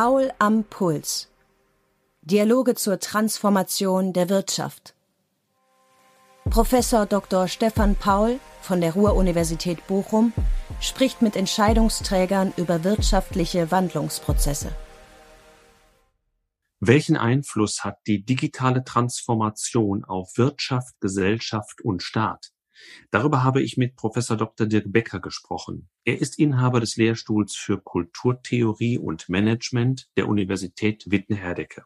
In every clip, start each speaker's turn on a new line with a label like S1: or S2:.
S1: Paul am Puls. Dialoge zur Transformation der Wirtschaft. Professor Dr. Stefan Paul von der Ruhr-Universität Bochum spricht mit Entscheidungsträgern über wirtschaftliche Wandlungsprozesse.
S2: Welchen Einfluss hat die digitale Transformation auf Wirtschaft, Gesellschaft und Staat? Darüber habe ich mit Professor Dr. Dirk Becker gesprochen. Er ist Inhaber des Lehrstuhls für Kulturtheorie und Management der Universität Witten-Herdecke.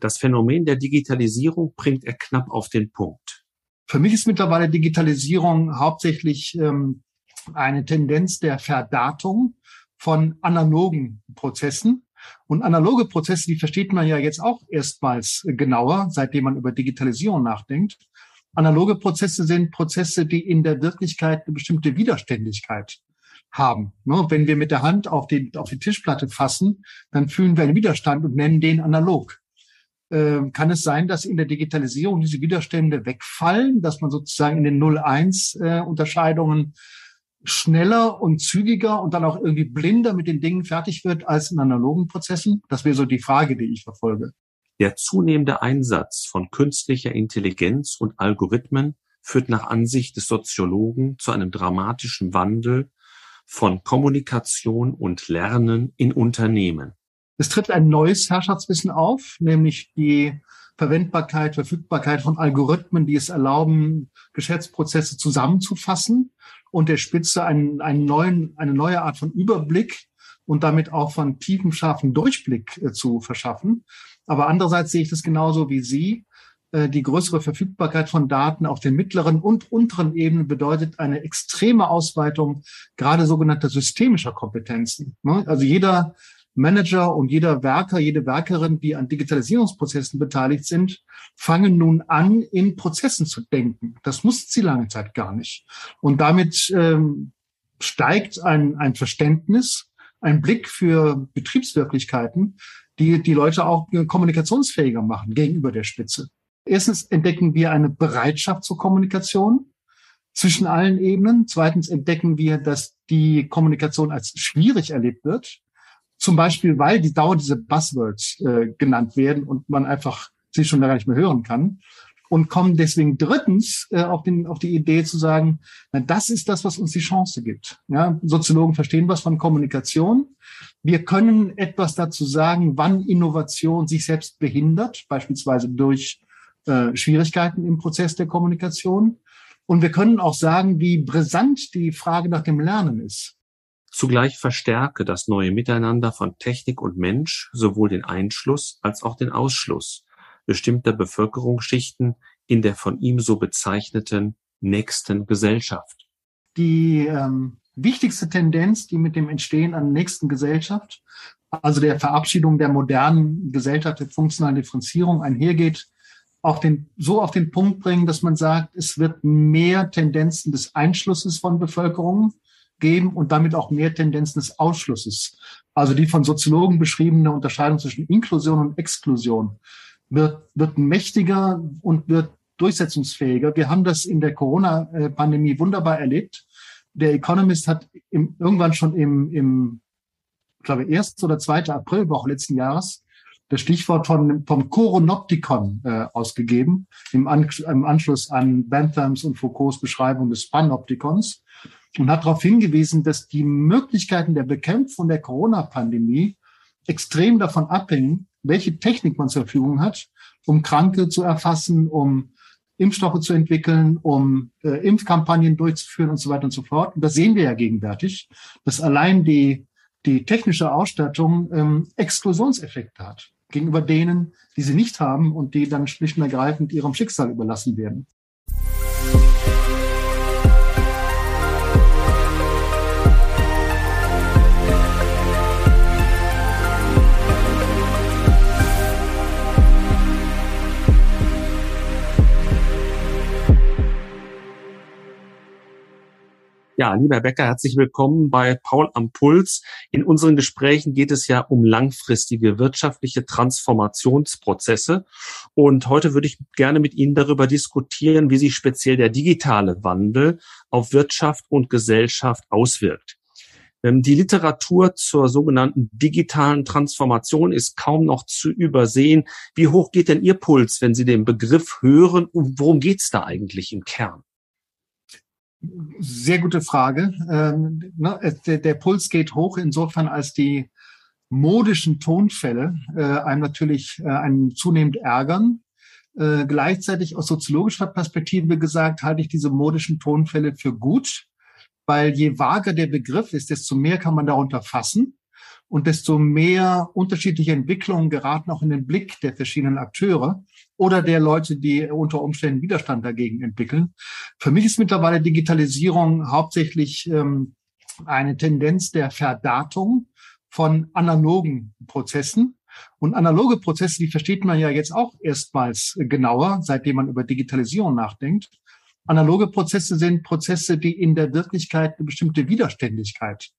S2: Das Phänomen der Digitalisierung bringt er knapp auf den Punkt.
S3: Für mich ist mittlerweile Digitalisierung hauptsächlich ähm, eine Tendenz der Verdatung von analogen Prozessen. Und analoge Prozesse, die versteht man ja jetzt auch erstmals genauer, seitdem man über Digitalisierung nachdenkt. Analoge Prozesse sind Prozesse, die in der Wirklichkeit eine bestimmte Widerständigkeit haben. Ne, wenn wir mit der Hand auf die, auf die Tischplatte fassen, dann fühlen wir einen Widerstand und nennen den analog. Ähm, kann es sein, dass in der Digitalisierung diese Widerstände wegfallen, dass man sozusagen in den 0-1-Unterscheidungen schneller und zügiger und dann auch irgendwie blinder mit den Dingen fertig wird als in analogen Prozessen? Das wäre so die Frage, die ich verfolge.
S2: Der zunehmende Einsatz von künstlicher Intelligenz und Algorithmen führt nach Ansicht des Soziologen zu einem dramatischen Wandel von Kommunikation und Lernen in Unternehmen.
S3: Es tritt ein neues Herrschaftswissen auf, nämlich die Verwendbarkeit, Verfügbarkeit von Algorithmen, die es erlauben, Geschäftsprozesse zusammenzufassen und der Spitze einen, einen neuen, eine neue Art von Überblick und damit auch von tiefem, scharfen Durchblick äh, zu verschaffen. Aber andererseits sehe ich das genauso wie Sie. Äh, die größere Verfügbarkeit von Daten auf den mittleren und unteren Ebenen bedeutet eine extreme Ausweitung gerade sogenannter systemischer Kompetenzen. Ne? Also jeder Manager und jeder Werker, jede Werkerin, die an Digitalisierungsprozessen beteiligt sind, fangen nun an, in Prozessen zu denken. Das mussten sie lange Zeit gar nicht. Und damit ähm, steigt ein, ein Verständnis, ein Blick für Betriebswirklichkeiten, die die Leute auch kommunikationsfähiger machen gegenüber der Spitze. Erstens entdecken wir eine Bereitschaft zur Kommunikation zwischen allen Ebenen. Zweitens entdecken wir, dass die Kommunikation als schwierig erlebt wird. Zum Beispiel, weil die dauernd diese Buzzwords äh, genannt werden und man einfach sie schon gar nicht mehr hören kann. Und kommen deswegen drittens äh, auf, den, auf die Idee zu sagen, na, das ist das, was uns die Chance gibt. Ja, Soziologen verstehen was von Kommunikation. Wir können etwas dazu sagen, wann Innovation sich selbst behindert, beispielsweise durch äh, Schwierigkeiten im Prozess der Kommunikation. Und wir können auch sagen, wie brisant die Frage nach dem Lernen ist.
S2: Zugleich verstärke das neue Miteinander von Technik und Mensch sowohl den Einschluss als auch den Ausschluss bestimmter Bevölkerungsschichten in der von ihm so bezeichneten nächsten Gesellschaft.
S3: Die ähm, wichtigste Tendenz, die mit dem Entstehen einer nächsten Gesellschaft, also der Verabschiedung der modernen Gesellschaft der funktionalen Differenzierung einhergeht, auf den, so auf den Punkt bringen, dass man sagt, es wird mehr Tendenzen des Einschlusses von Bevölkerungen geben und damit auch mehr Tendenzen des Ausschlusses. Also die von Soziologen beschriebene Unterscheidung zwischen Inklusion und Exklusion wird, wird mächtiger und wird durchsetzungsfähiger. Wir haben das in der Corona-Pandemie wunderbar erlebt. Der Economist hat im, irgendwann schon im, im, ich glaube, 1. oder 2. Aprilwoche letzten Jahres das Stichwort von, vom Coronoptikon äh, ausgegeben, im, An im Anschluss an Benthams und Foucaults Beschreibung des Panoptikons und hat darauf hingewiesen, dass die Möglichkeiten der Bekämpfung der Corona-Pandemie extrem davon abhängen, welche Technik man zur Verfügung hat, um Kranke zu erfassen, um Impfstoffe zu entwickeln, um äh, Impfkampagnen durchzuführen und so weiter und so fort. Und das sehen wir ja gegenwärtig, dass allein die, die technische Ausstattung ähm, Exklusionseffekte hat gegenüber denen, die sie nicht haben und die dann schlicht und ergreifend ihrem Schicksal überlassen werden.
S2: Ja, lieber Becker, herzlich willkommen bei Paul am Puls. In unseren Gesprächen geht es ja um langfristige wirtschaftliche Transformationsprozesse. Und heute würde ich gerne mit Ihnen darüber diskutieren, wie sich speziell der digitale Wandel auf Wirtschaft und Gesellschaft auswirkt. Ähm, die Literatur zur sogenannten digitalen Transformation ist kaum noch zu übersehen. Wie hoch geht denn Ihr Puls, wenn Sie den Begriff hören? Und worum geht's da eigentlich im Kern?
S3: Sehr gute Frage. Ähm, ne, der, der, Puls geht hoch insofern, als die modischen Tonfälle äh, einem natürlich äh, einen zunehmend ärgern. Äh, gleichzeitig aus soziologischer Perspektive gesagt, halte ich diese modischen Tonfälle für gut, weil je vager der Begriff ist, desto mehr kann man darunter fassen und desto mehr unterschiedliche Entwicklungen geraten auch in den Blick der verschiedenen Akteure oder der Leute, die unter Umständen Widerstand dagegen entwickeln. Für mich ist mittlerweile Digitalisierung hauptsächlich ähm, eine Tendenz der Verdatung von analogen Prozessen. Und analoge Prozesse, die versteht man ja jetzt auch erstmals genauer, seitdem man über Digitalisierung nachdenkt. Analoge Prozesse sind Prozesse, die in der Wirklichkeit eine bestimmte Widerständigkeit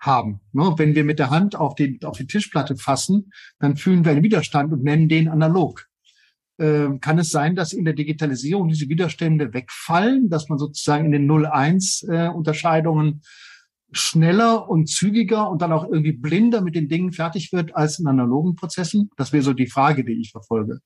S3: haben. Ne, wenn wir mit der Hand auf die, auf die Tischplatte fassen, dann fühlen wir einen Widerstand und nennen den analog. Ähm, kann es sein, dass in der Digitalisierung diese Widerstände wegfallen, dass man sozusagen in den 0-1-Unterscheidungen äh, schneller und zügiger und dann auch irgendwie blinder mit den Dingen fertig wird als in analogen Prozessen? Das wäre so die Frage, die ich verfolge.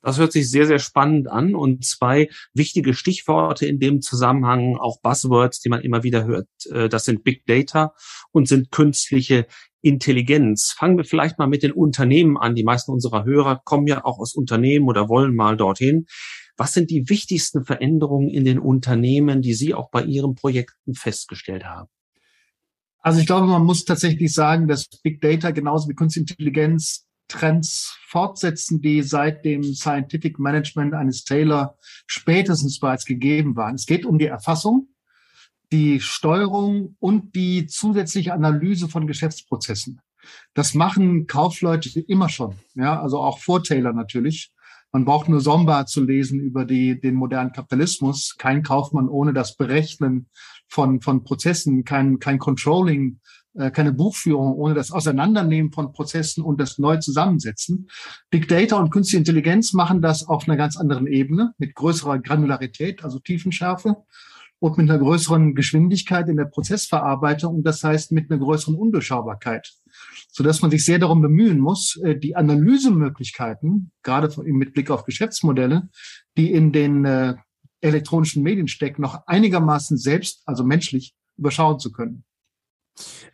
S2: Das hört sich sehr, sehr spannend an. Und zwei wichtige Stichworte in dem Zusammenhang, auch Buzzwords, die man immer wieder hört, äh, das sind Big Data und sind künstliche Intelligenz. Fangen wir vielleicht mal mit den Unternehmen an. Die meisten unserer Hörer kommen ja auch aus Unternehmen oder wollen mal dorthin. Was sind die wichtigsten Veränderungen in den Unternehmen, die Sie auch bei Ihren Projekten festgestellt haben?
S3: Also ich glaube, man muss tatsächlich sagen, dass Big Data genauso wie Künstliche Intelligenz Trends fortsetzen, die seit dem Scientific Management eines Taylor spätestens bereits gegeben waren. Es geht um die Erfassung, die Steuerung und die zusätzliche Analyse von Geschäftsprozessen. Das machen Kaufleute immer schon, ja, also auch vor Taylor natürlich. Man braucht nur Somba zu lesen über die, den modernen Kapitalismus. Kein Kaufmann ohne das Berechnen von, von Prozessen, kein, kein Controlling keine Buchführung ohne das Auseinandernehmen von Prozessen und das neu zusammensetzen. Big Data und Künstliche Intelligenz machen das auf einer ganz anderen Ebene mit größerer Granularität, also Tiefenschärfe und mit einer größeren Geschwindigkeit in der Prozessverarbeitung das heißt mit einer größeren Undurchschaubarkeit, so dass man sich sehr darum bemühen muss, äh, die Analysemöglichkeiten, gerade mit Blick auf Geschäftsmodelle, die in den äh, elektronischen Medien stecken, noch einigermaßen selbst, also menschlich, überschauen zu können.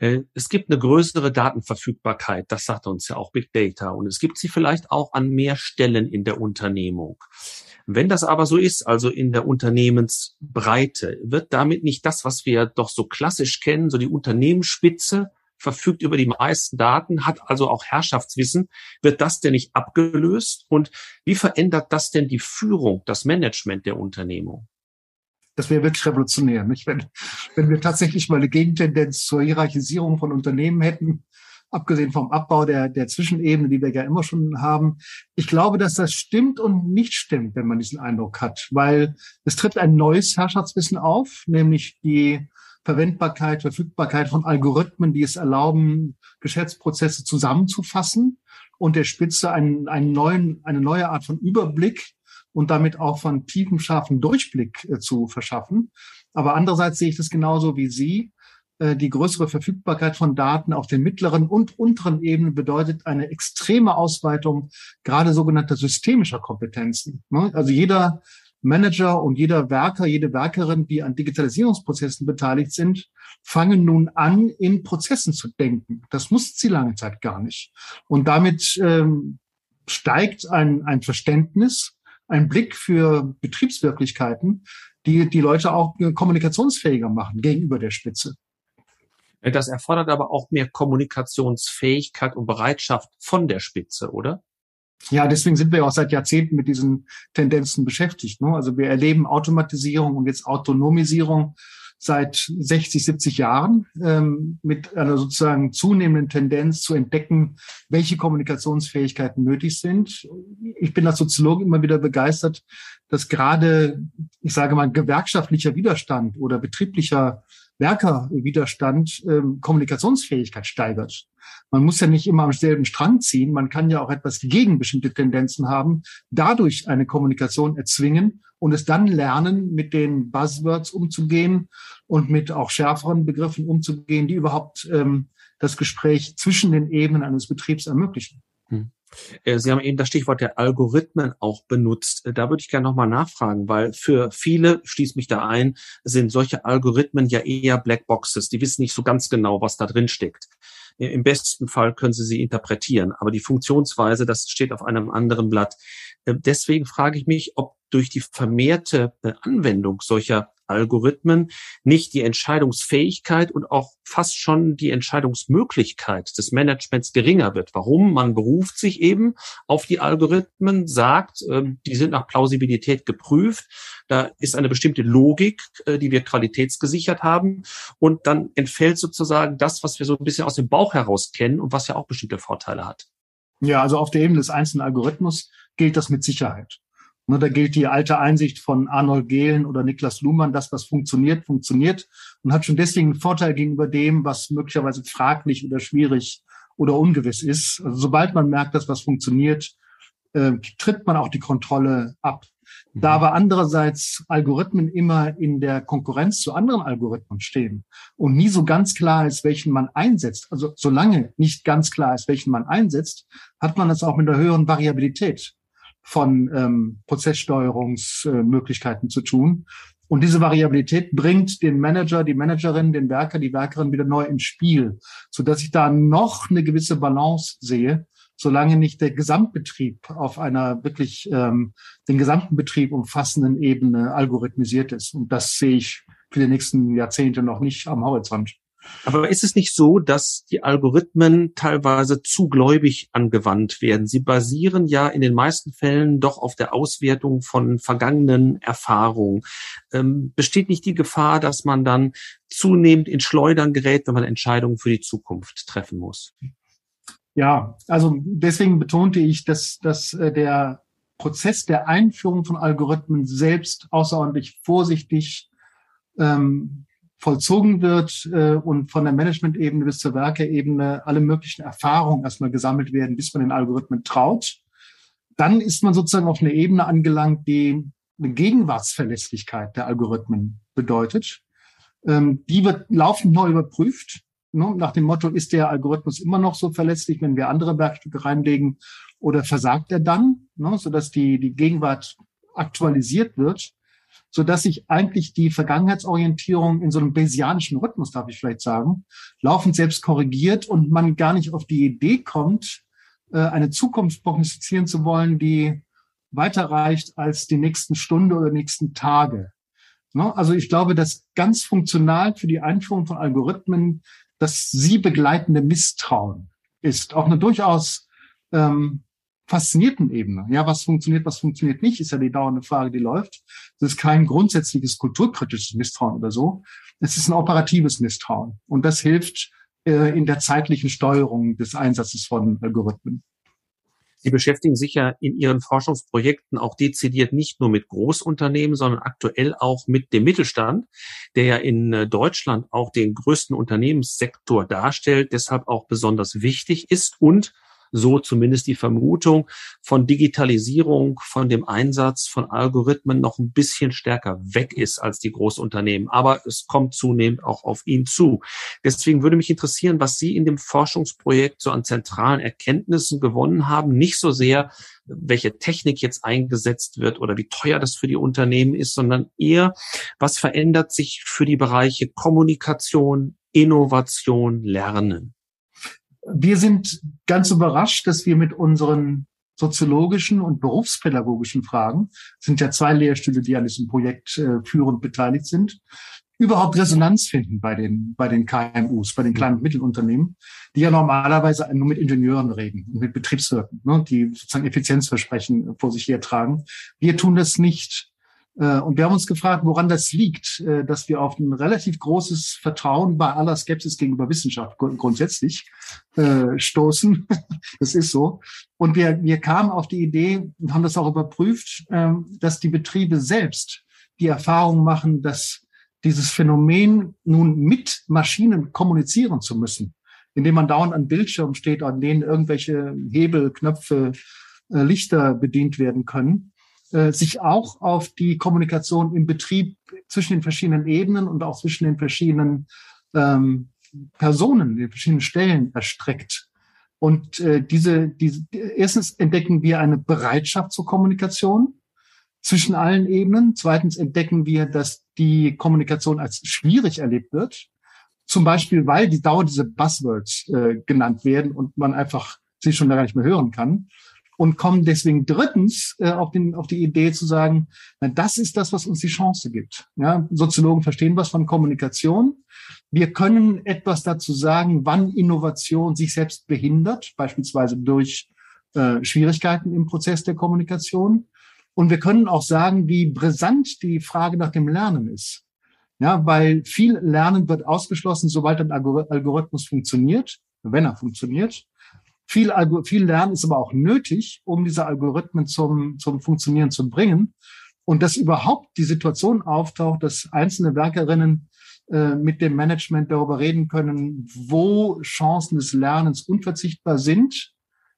S2: Äh, es gibt eine größere Datenverfügbarkeit, das sagt uns ja auch Big Data, und es gibt sie vielleicht auch an mehr Stellen in der Unternehmung. Wenn das aber so ist, also in der Unternehmensbreite, wird damit nicht das, was wir doch so klassisch kennen, so die Unternehmensspitze verfügt über die meisten Daten, hat also auch Herrschaftswissen, wird das denn nicht abgelöst? Und wie verändert das denn die Führung, das Management der Unternehmung?
S3: Das wäre wirklich revolutionär. Nicht? Wenn, wenn wir tatsächlich mal eine Gegentendenz zur Hierarchisierung von Unternehmen hätten, abgesehen vom Abbau der, der Zwischenebene, die wir ja immer schon haben. Ich glaube, dass das stimmt und nicht stimmt, wenn man diesen Eindruck hat, weil es tritt ein neues Herrschaftswissen auf, nämlich die Verwendbarkeit, Verfügbarkeit von Algorithmen, die es erlauben, Geschäftsprozesse zusammenzufassen und der Spitze einen, einen neuen, eine neue Art von Überblick und damit auch von tiefem, scharfen Durchblick äh, zu verschaffen. Aber andererseits sehe ich das genauso wie Sie. Äh, die größere Verfügbarkeit von Daten auf den mittleren und unteren Ebenen bedeutet eine extreme Ausweitung gerade sogenannter systemischer Kompetenzen. Ne? Also jeder Manager und jeder Werker, jede Werkerin, die an Digitalisierungsprozessen beteiligt sind, fangen nun an, in Prozessen zu denken. Das mussten sie lange Zeit gar nicht. Und damit ähm, steigt ein, ein Verständnis ein Blick für Betriebswirklichkeiten, die die Leute auch kommunikationsfähiger machen gegenüber der Spitze.
S2: Das erfordert aber auch mehr Kommunikationsfähigkeit und Bereitschaft von der Spitze, oder?
S3: Ja, deswegen sind wir auch seit Jahrzehnten mit diesen Tendenzen beschäftigt. Ne? Also wir erleben Automatisierung und jetzt Autonomisierung seit 60, 70 Jahren ähm, mit einer sozusagen zunehmenden Tendenz zu entdecken, welche Kommunikationsfähigkeiten nötig sind. Ich bin als Soziologe immer wieder begeistert, dass gerade, ich sage mal, gewerkschaftlicher Widerstand oder betrieblicher Werkerwiderstand ähm, Kommunikationsfähigkeit steigert. Man muss ja nicht immer am selben Strang ziehen, man kann ja auch etwas gegen bestimmte Tendenzen haben, dadurch eine Kommunikation erzwingen und es dann lernen, mit den Buzzwords umzugehen und mit auch schärferen Begriffen umzugehen, die überhaupt ähm, das Gespräch zwischen den Ebenen eines Betriebs ermöglichen. Hm.
S2: Äh, Sie haben eben das Stichwort der Algorithmen auch benutzt. Äh, da würde ich gerne nochmal nachfragen, weil für viele, schließt mich da ein, sind solche Algorithmen ja eher Blackboxes. Die wissen nicht so ganz genau, was da drin steckt. Im besten Fall können Sie sie interpretieren, aber die Funktionsweise, das steht auf einem anderen Blatt. Äh, deswegen frage ich mich, ob durch die vermehrte Anwendung solcher Algorithmen nicht die Entscheidungsfähigkeit und auch fast schon die Entscheidungsmöglichkeit des Managements geringer wird. Warum? Man beruft sich eben auf die Algorithmen, sagt, ähm, die sind nach Plausibilität geprüft, da ist eine bestimmte Logik, äh, die wir qualitätsgesichert haben und dann entfällt sozusagen das, was wir so ein bisschen aus dem Bauch heraus kennen und was ja auch bestimmte Vorteile hat.
S3: Ja, also auf der Ebene des einzelnen Algorithmus gilt das mit Sicherheit. Ne, da gilt die alte Einsicht von Arnold Gehlen oder Niklas Luhmann, das, was funktioniert, funktioniert und hat schon deswegen einen Vorteil gegenüber dem, was möglicherweise fraglich oder schwierig oder ungewiss ist. Also sobald man merkt, dass was funktioniert, äh, tritt man auch die Kontrolle ab. Mhm. Da aber andererseits Algorithmen immer in der Konkurrenz zu anderen Algorithmen stehen und nie so ganz klar ist, welchen man einsetzt, also solange nicht ganz klar ist, welchen man einsetzt, hat man das auch mit einer höheren Variabilität von ähm, Prozesssteuerungsmöglichkeiten zu tun. Und diese Variabilität bringt den Manager, die Managerin, den Werker, die Werkerin wieder neu ins Spiel, so dass ich da noch eine gewisse Balance sehe, solange nicht der Gesamtbetrieb auf einer wirklich ähm, den gesamten Betrieb umfassenden Ebene algorithmisiert ist. Und das sehe ich für die nächsten Jahrzehnte noch nicht am Horizont.
S2: Aber ist es nicht so, dass die Algorithmen teilweise zu gläubig angewandt werden? Sie basieren ja in den meisten Fällen doch auf der Auswertung von vergangenen Erfahrungen. Ähm, besteht nicht die Gefahr, dass man dann zunehmend in Schleudern gerät, wenn man Entscheidungen für die Zukunft treffen muss?
S3: Ja, also deswegen betonte ich, dass, dass äh, der Prozess der Einführung von Algorithmen selbst außerordentlich vorsichtig ähm, vollzogen wird äh, und von der Management-Ebene bis zur Werkeebene alle möglichen Erfahrungen erstmal gesammelt werden, bis man den Algorithmen traut. Dann ist man sozusagen auf eine Ebene angelangt, die eine Gegenwartsverlässlichkeit der Algorithmen bedeutet. Ähm, die wird laufend neu überprüft. Ne? Nach dem Motto, ist der Algorithmus immer noch so verlässlich, wenn wir andere Werkstücke reinlegen oder versagt er dann, ne? sodass die, die Gegenwart aktualisiert wird so dass sich eigentlich die Vergangenheitsorientierung in so einem Bayesianischen Rhythmus, darf ich vielleicht sagen, laufend selbst korrigiert und man gar nicht auf die Idee kommt, äh, eine Zukunft prognostizieren zu wollen, die weiter reicht als die nächsten Stunde oder nächsten Tage. Ne? Also ich glaube, dass ganz funktional für die Einführung von Algorithmen das sie begleitende Misstrauen ist. Auch eine durchaus ähm, faszinierten Ebene. Ja, was funktioniert, was funktioniert nicht, ist ja die dauernde Frage, die läuft. Das ist kein grundsätzliches kulturkritisches Misstrauen oder so. Es ist ein operatives Misstrauen. Und das hilft äh, in der zeitlichen Steuerung des Einsatzes von Algorithmen.
S2: Sie beschäftigen sich ja in Ihren Forschungsprojekten auch dezidiert nicht nur mit Großunternehmen, sondern aktuell auch mit dem Mittelstand, der ja in äh, Deutschland auch den größten Unternehmenssektor darstellt, deshalb auch besonders wichtig ist und so zumindest die Vermutung, von Digitalisierung, von dem Einsatz von Algorithmen noch ein bisschen stärker weg ist als die Großunternehmen. Aber es kommt zunehmend auch auf ihn zu. Deswegen würde mich interessieren, was Sie in dem Forschungsprojekt so an zentralen Erkenntnissen gewonnen haben. Nicht so sehr, welche Technik jetzt eingesetzt wird oder wie teuer das für die Unternehmen ist, sondern eher, was verändert sich für die Bereiche Kommunikation, Innovation, Lernen.
S3: Wir sind ganz überrascht, dass wir mit unseren soziologischen und berufspädagogischen Fragen, sind ja zwei Lehrstühle, die an diesem Projekt äh, führend beteiligt sind, überhaupt Resonanz finden bei den, bei den KMUs, bei den kleinen und Mittelunternehmen, die ja normalerweise nur mit Ingenieuren reden und mit Betriebswirten, ne, die sozusagen Effizienzversprechen vor sich hertragen. Wir tun das nicht. Äh, und wir haben uns gefragt, woran das liegt, äh, dass wir auf ein relativ großes Vertrauen bei aller Skepsis gegenüber Wissenschaft grundsätzlich äh, stoßen. Das ist so. Und wir, wir kamen auf die Idee und haben das auch überprüft, ähm, dass die Betriebe selbst die Erfahrung machen, dass dieses Phänomen nun mit Maschinen kommunizieren zu müssen, indem man dauernd an Bildschirmen steht, an denen irgendwelche Hebel, Knöpfe, Lichter bedient werden können, äh, sich auch auf die Kommunikation im Betrieb zwischen den verschiedenen Ebenen und auch zwischen den verschiedenen ähm, Personen, den verschiedenen Stellen erstreckt. Und äh, diese, diese, erstens entdecken wir eine Bereitschaft zur Kommunikation zwischen allen Ebenen. Zweitens entdecken wir, dass die Kommunikation als schwierig erlebt wird. Zum Beispiel, weil die Dauer diese Buzzwords äh, genannt werden und man einfach sie schon gar nicht mehr hören kann. Und kommen deswegen drittens äh, auf, den, auf die Idee zu sagen, na, das ist das, was uns die Chance gibt. Ja, Soziologen verstehen was von Kommunikation. Wir können etwas dazu sagen, wann Innovation sich selbst behindert, beispielsweise durch äh, Schwierigkeiten im Prozess der Kommunikation. Und wir können auch sagen, wie brisant die Frage nach dem Lernen ist. Ja, weil viel Lernen wird ausgeschlossen, sobald ein Algorithmus funktioniert, wenn er funktioniert. Viel, viel Lernen ist aber auch nötig, um diese Algorithmen zum, zum Funktionieren zu bringen. Und dass überhaupt die Situation auftaucht, dass einzelne Werkerinnen äh, mit dem Management darüber reden können, wo Chancen des Lernens unverzichtbar sind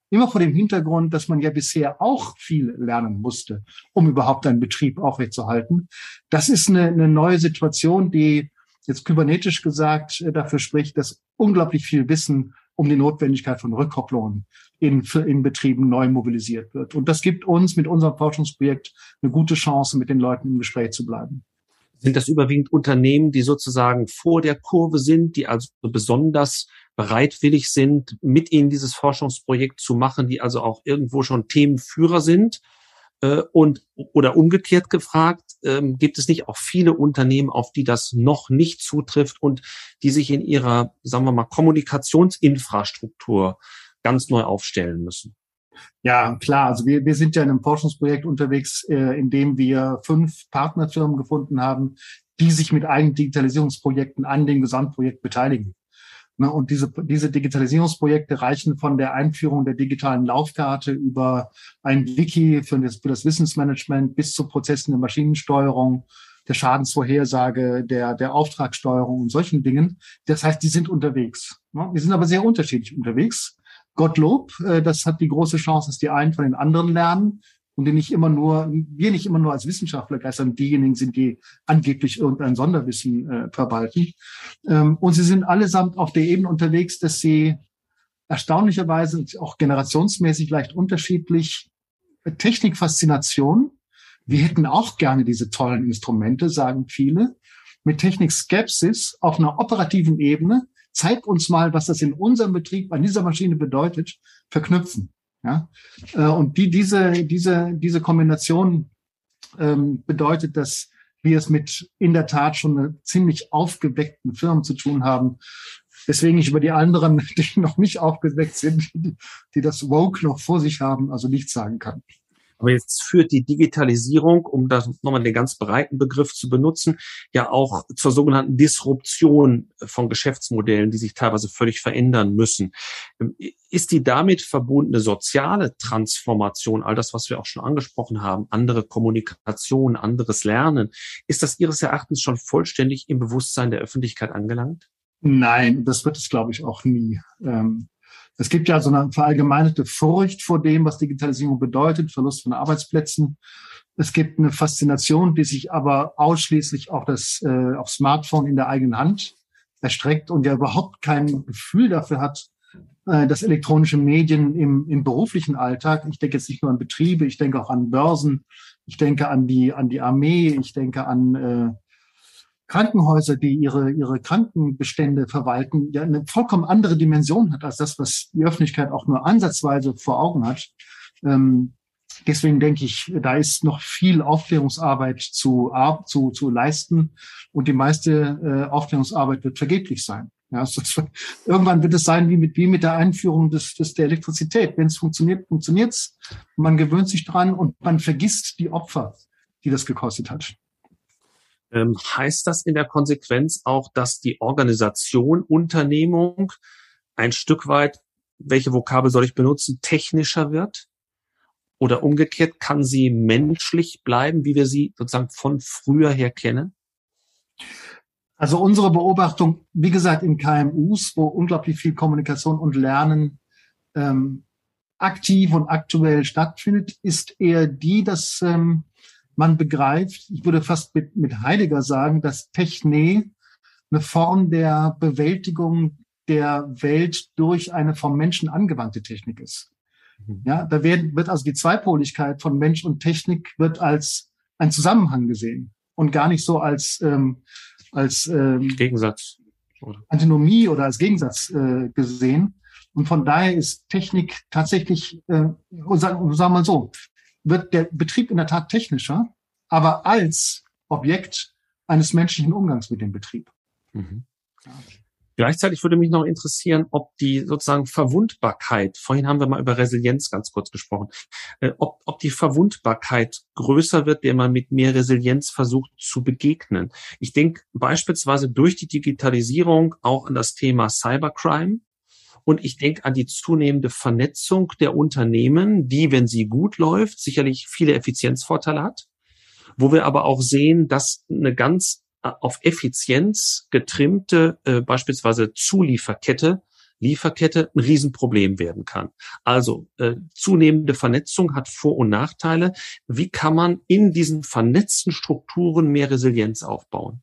S3: Immer vor dem Hintergrund, dass man ja bisher auch viel lernen musste, um überhaupt einen Betrieb aufrechtzuerhalten. Das ist eine, eine neue Situation, die jetzt kybernetisch gesagt äh, dafür spricht, dass unglaublich viel Wissen um die Notwendigkeit von Rückkopplungen in, in Betrieben neu mobilisiert wird. Und das gibt uns mit unserem Forschungsprojekt eine gute Chance, mit den Leuten im Gespräch zu bleiben.
S2: Sind das überwiegend Unternehmen, die sozusagen vor der Kurve sind, die also besonders bereitwillig sind, mit ihnen dieses Forschungsprojekt zu machen, die also auch irgendwo schon Themenführer sind? Äh, und oder umgekehrt gefragt, ähm, gibt es nicht auch viele Unternehmen, auf die das noch nicht zutrifft und die sich in ihrer, sagen wir mal, Kommunikationsinfrastruktur ganz neu aufstellen müssen?
S3: Ja, klar. Also wir, wir sind ja in einem Forschungsprojekt unterwegs, äh, in dem wir fünf Partnerfirmen gefunden haben, die sich mit eigenen Digitalisierungsprojekten an dem Gesamtprojekt beteiligen. Ne, und diese, diese Digitalisierungsprojekte reichen von der Einführung der digitalen Laufkarte über ein Wiki für das, für das Wissensmanagement bis zu Prozessen der Maschinensteuerung, der Schadensvorhersage, der, der Auftragssteuerung und solchen Dingen. Das heißt, die sind unterwegs. Ne. Die sind aber sehr unterschiedlich unterwegs. Gottlob, äh, das hat die große Chance, dass die einen von den anderen lernen und die nicht immer nur, wir nicht immer nur als Wissenschaftler geistern, diejenigen sind, die angeblich irgendein Sonderwissen äh, verwalten. Ähm, und sie sind allesamt auf der Ebene unterwegs, dass sie erstaunlicherweise auch generationsmäßig leicht unterschiedlich äh, Technikfaszination. Wir hätten auch gerne diese tollen Instrumente, sagen viele. Mit Technikskepsis auf einer operativen Ebene. Zeig uns mal, was das in unserem Betrieb an dieser Maschine bedeutet, verknüpfen. Ja? Äh, und die, diese, diese, diese Kombination ähm, bedeutet, dass wir es mit in der Tat schon ziemlich aufgeweckten Firmen zu tun haben. Deswegen ich über die anderen, die noch nicht aufgeweckt sind, die das Woke noch vor sich haben, also nichts sagen kann.
S2: Aber jetzt führt die Digitalisierung, um da nochmal den ganz breiten Begriff zu benutzen, ja auch zur sogenannten Disruption von Geschäftsmodellen, die sich teilweise völlig verändern müssen. Ist die damit verbundene soziale Transformation, all das, was wir auch schon angesprochen haben, andere Kommunikation, anderes Lernen, ist das Ihres Erachtens schon vollständig im Bewusstsein der Öffentlichkeit angelangt?
S3: Nein, das wird es, glaube ich, auch nie. Ähm, es gibt ja so eine verallgemeinerte Furcht vor dem, was Digitalisierung bedeutet, Verlust von Arbeitsplätzen. Es gibt eine Faszination, die sich aber ausschließlich auf das äh, auf Smartphone in der eigenen Hand erstreckt und ja überhaupt kein Gefühl dafür hat, äh, dass elektronische Medien im, im beruflichen Alltag, ich denke jetzt nicht nur an Betriebe, ich denke auch an Börsen, ich denke an die an die Armee, ich denke an äh, Krankenhäuser, die ihre, ihre Krankenbestände verwalten, ja eine vollkommen andere Dimension hat als das, was die Öffentlichkeit auch nur ansatzweise vor Augen hat. Ähm, deswegen denke ich, da ist noch viel Aufklärungsarbeit zu, zu, zu leisten und die meiste äh, Aufklärungsarbeit wird vergeblich sein. Ja, also, irgendwann wird es sein wie mit, wie mit der Einführung des, des, der Elektrizität. Wenn es funktioniert, funktioniert's. Man gewöhnt sich dran und man vergisst die Opfer, die das gekostet hat.
S2: Ähm, heißt das in der Konsequenz auch, dass die Organisation, Unternehmung ein Stück weit, welche Vokabel soll ich benutzen, technischer wird? Oder umgekehrt, kann sie menschlich bleiben, wie wir sie sozusagen von früher her kennen?
S3: Also unsere Beobachtung, wie gesagt, in KMUs, wo unglaublich viel Kommunikation und Lernen ähm, aktiv und aktuell stattfindet, ist eher die, dass ähm, man begreift, ich würde fast mit, mit Heidegger sagen, dass Techne eine Form der Bewältigung der Welt durch eine vom Menschen angewandte Technik ist. Mhm. Ja, da werden, wird also die Zweipoligkeit von Mensch und Technik wird als ein Zusammenhang gesehen und gar nicht so als ähm, als ähm,
S2: Gegensatz
S3: oder Antinomie oder als Gegensatz äh, gesehen. Und von daher ist Technik tatsächlich, äh, sagen, sagen wir mal so, wird der Betrieb in der Tat technischer, aber als Objekt eines menschlichen Umgangs mit dem Betrieb. Mhm.
S2: Ja. Gleichzeitig würde mich noch interessieren, ob die sozusagen Verwundbarkeit, vorhin haben wir mal über Resilienz ganz kurz gesprochen, äh, ob, ob die Verwundbarkeit größer wird, der man mit mehr Resilienz versucht zu begegnen. Ich denke beispielsweise durch die Digitalisierung auch an das Thema Cybercrime. Und ich denke an die zunehmende Vernetzung der Unternehmen, die, wenn sie gut läuft, sicherlich viele Effizienzvorteile hat wo wir aber auch sehen, dass eine ganz auf Effizienz getrimmte äh, beispielsweise Zulieferkette Lieferkette ein Riesenproblem werden kann. Also äh, zunehmende Vernetzung hat Vor- und Nachteile. Wie kann man in diesen vernetzten Strukturen mehr Resilienz aufbauen?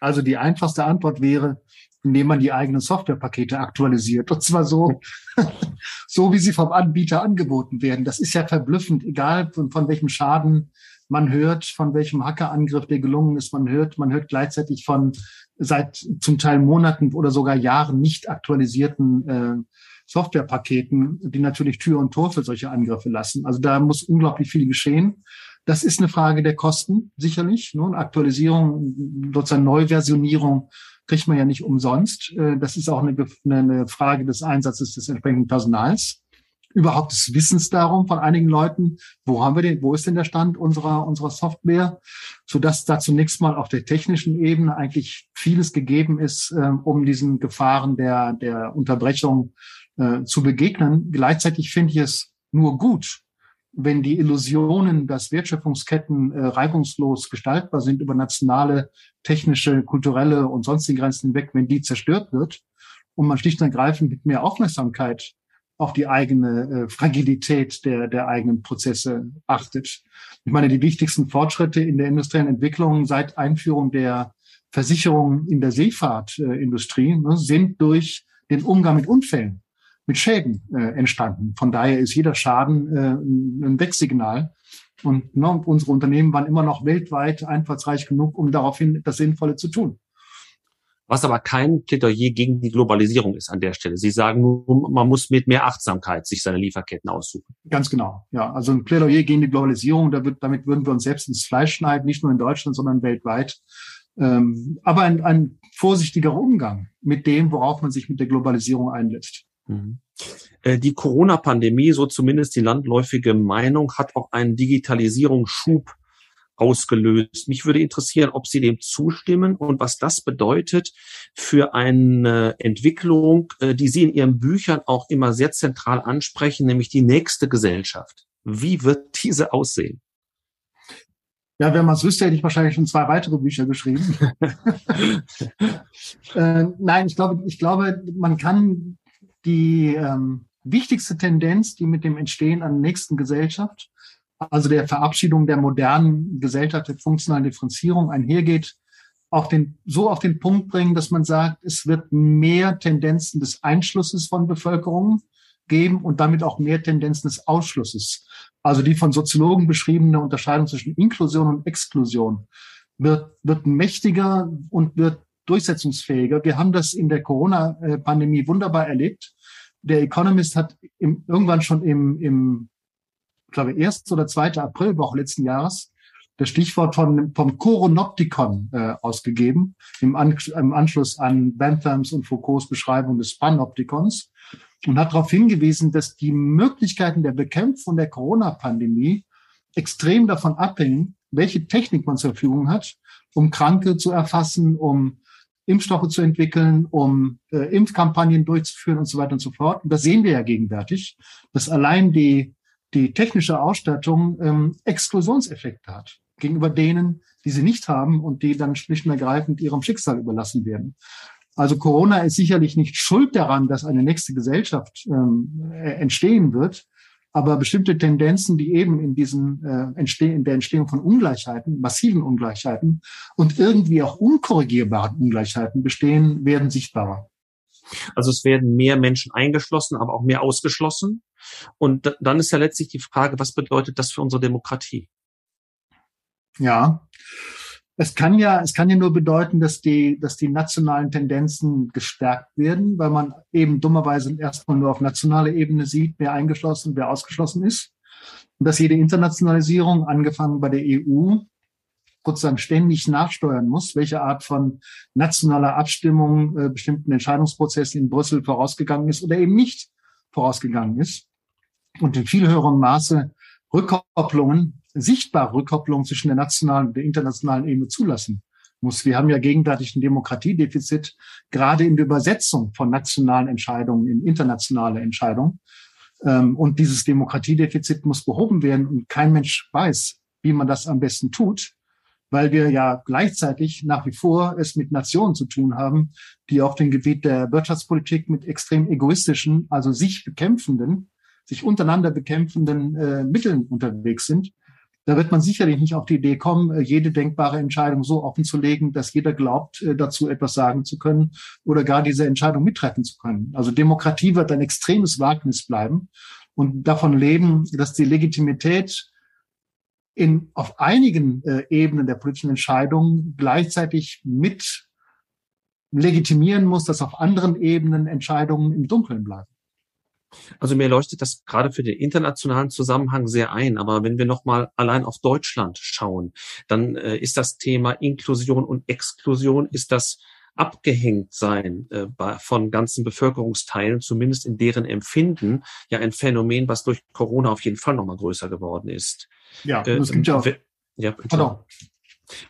S3: Also die einfachste Antwort wäre, indem man die eigenen Softwarepakete aktualisiert. Und zwar so, so wie sie vom Anbieter angeboten werden. Das ist ja verblüffend, egal von, von welchem Schaden man hört, von welchem Hackerangriff der gelungen ist. Man hört, man hört gleichzeitig von seit zum Teil Monaten oder sogar Jahren nicht aktualisierten äh, Softwarepaketen, die natürlich Tür und Tor für solche Angriffe lassen. Also da muss unglaublich viel geschehen. Das ist eine Frage der Kosten, sicherlich. Ne? Aktualisierung, sozusagen Neuversionierung kriegt man ja nicht umsonst. Äh, das ist auch eine, eine Frage des Einsatzes des entsprechenden Personals überhaupt des Wissens darum von einigen Leuten, wo haben wir den, wo ist denn der Stand unserer, unserer Software, so dass da zunächst mal auf der technischen Ebene eigentlich vieles gegeben ist, äh, um diesen Gefahren der, der Unterbrechung äh, zu begegnen. Gleichzeitig finde ich es nur gut, wenn die Illusionen, dass Wertschöpfungsketten äh, reibungslos gestaltbar sind über nationale, technische, kulturelle und sonstige Grenzen hinweg, wenn die zerstört wird und man schlicht und ergreifend mit mehr Aufmerksamkeit auf die eigene äh, Fragilität der, der eigenen Prozesse achtet. Ich meine, die wichtigsten Fortschritte in der industriellen Entwicklung seit Einführung der Versicherung in der Seefahrtindustrie äh, ne, sind durch den Umgang mit Unfällen, mit Schäden äh, entstanden. Von daher ist jeder Schaden äh, ein Wegsignal. Und ne, unsere Unternehmen waren immer noch weltweit einfallsreich genug, um daraufhin das Sinnvolle zu tun
S2: was aber kein Plädoyer gegen die Globalisierung ist an der Stelle. Sie sagen nur, man muss mit mehr Achtsamkeit sich seine Lieferketten aussuchen.
S3: Ganz genau. Ja, also ein Plädoyer gegen die Globalisierung, damit würden wir uns selbst ins Fleisch schneiden, nicht nur in Deutschland, sondern weltweit. Ähm, aber ein, ein vorsichtigerer Umgang mit dem, worauf man sich mit der Globalisierung einlässt. Mhm.
S2: Äh, die Corona-Pandemie, so zumindest die landläufige Meinung, hat auch einen Digitalisierungsschub ausgelöst. Mich würde interessieren, ob Sie dem zustimmen und was das bedeutet für eine Entwicklung, äh, die Sie in Ihren Büchern auch immer sehr zentral ansprechen, nämlich die nächste Gesellschaft. Wie wird diese aussehen?
S3: Ja, wenn man es wüsste, hätte ich wahrscheinlich schon zwei weitere Bücher geschrieben. äh, nein, ich glaube, ich glaube, man kann die ähm, wichtigste Tendenz, die mit dem Entstehen einer nächsten Gesellschaft also der Verabschiedung der modernen Gesellschaft der funktionalen Differenzierung einhergeht, auf den, so auf den Punkt bringen, dass man sagt, es wird mehr Tendenzen des Einschlusses von Bevölkerung geben und damit auch mehr Tendenzen des Ausschlusses. Also die von Soziologen beschriebene Unterscheidung zwischen Inklusion und Exklusion wird, wird mächtiger und wird durchsetzungsfähiger. Wir haben das in der Corona-Pandemie wunderbar erlebt. Der Economist hat im, irgendwann schon im, im ich glaube, 1. oder 2. Aprilwoche letzten Jahres das Stichwort von, vom Coronoptikon äh, ausgegeben, im, An im Anschluss an Benthams und Foucaults Beschreibung des Panoptikons und hat darauf hingewiesen, dass die Möglichkeiten der Bekämpfung der Corona-Pandemie extrem davon abhängen, welche Technik man zur Verfügung hat, um Kranke zu erfassen, um Impfstoffe zu entwickeln, um äh, Impfkampagnen durchzuführen und so weiter und so fort. Und das sehen wir ja gegenwärtig, dass allein die die technische Ausstattung ähm, Exklusionseffekte hat gegenüber denen, die sie nicht haben und die dann schlicht und ergreifend ihrem Schicksal überlassen werden. Also Corona ist sicherlich nicht schuld daran, dass eine nächste Gesellschaft ähm, äh, entstehen wird, aber bestimmte Tendenzen, die eben in diesen äh, entstehen, in der Entstehung von Ungleichheiten, massiven Ungleichheiten und irgendwie auch unkorrigierbaren Ungleichheiten bestehen, werden sichtbarer.
S2: Also es werden mehr Menschen eingeschlossen, aber auch mehr ausgeschlossen. Und dann ist ja letztlich die Frage, was bedeutet das für unsere Demokratie?
S3: Ja, es kann ja, es kann ja nur bedeuten, dass die, dass die nationalen Tendenzen gestärkt werden, weil man eben dummerweise erstmal nur auf nationaler Ebene sieht, wer eingeschlossen, wer ausgeschlossen ist. Und dass jede Internationalisierung, angefangen bei der EU, sozusagen ständig nachsteuern muss, welche Art von nationaler Abstimmung äh, bestimmten Entscheidungsprozessen in Brüssel vorausgegangen ist oder eben nicht vorausgegangen ist. Und in viel höherem Maße Rückkopplungen sichtbare Rückkopplung zwischen der nationalen und der internationalen Ebene zulassen muss. Wir haben ja gegenwärtig ein Demokratiedefizit, gerade in der Übersetzung von nationalen Entscheidungen in internationale Entscheidungen. Ähm, und dieses Demokratiedefizit muss behoben werden und kein Mensch weiß, wie man das am besten tut, weil wir ja gleichzeitig nach wie vor es mit Nationen zu tun haben, die auf dem Gebiet der Wirtschaftspolitik mit extrem egoistischen, also sich bekämpfenden, sich untereinander bekämpfenden äh, Mitteln unterwegs sind da wird man sicherlich nicht auf die Idee kommen, äh, jede denkbare Entscheidung so offen zu legen, dass jeder glaubt, äh, dazu etwas sagen zu können oder gar diese Entscheidung mittreffen zu können. Also Demokratie wird ein extremes Wagnis bleiben und davon leben, dass die Legitimität in, auf einigen äh, Ebenen der politischen Entscheidungen gleichzeitig mit legitimieren muss, dass auf anderen Ebenen Entscheidungen im Dunkeln bleiben.
S2: Also mir leuchtet das gerade für den internationalen Zusammenhang sehr ein. Aber wenn wir nochmal allein auf Deutschland schauen, dann äh, ist das Thema Inklusion und Exklusion, ist das abgehängt sein äh, von ganzen Bevölkerungsteilen, zumindest in deren Empfinden, ja ein Phänomen, was durch Corona auf jeden Fall nochmal größer geworden ist.
S3: Ja, äh, das gibt ja.
S2: Ja, bitte.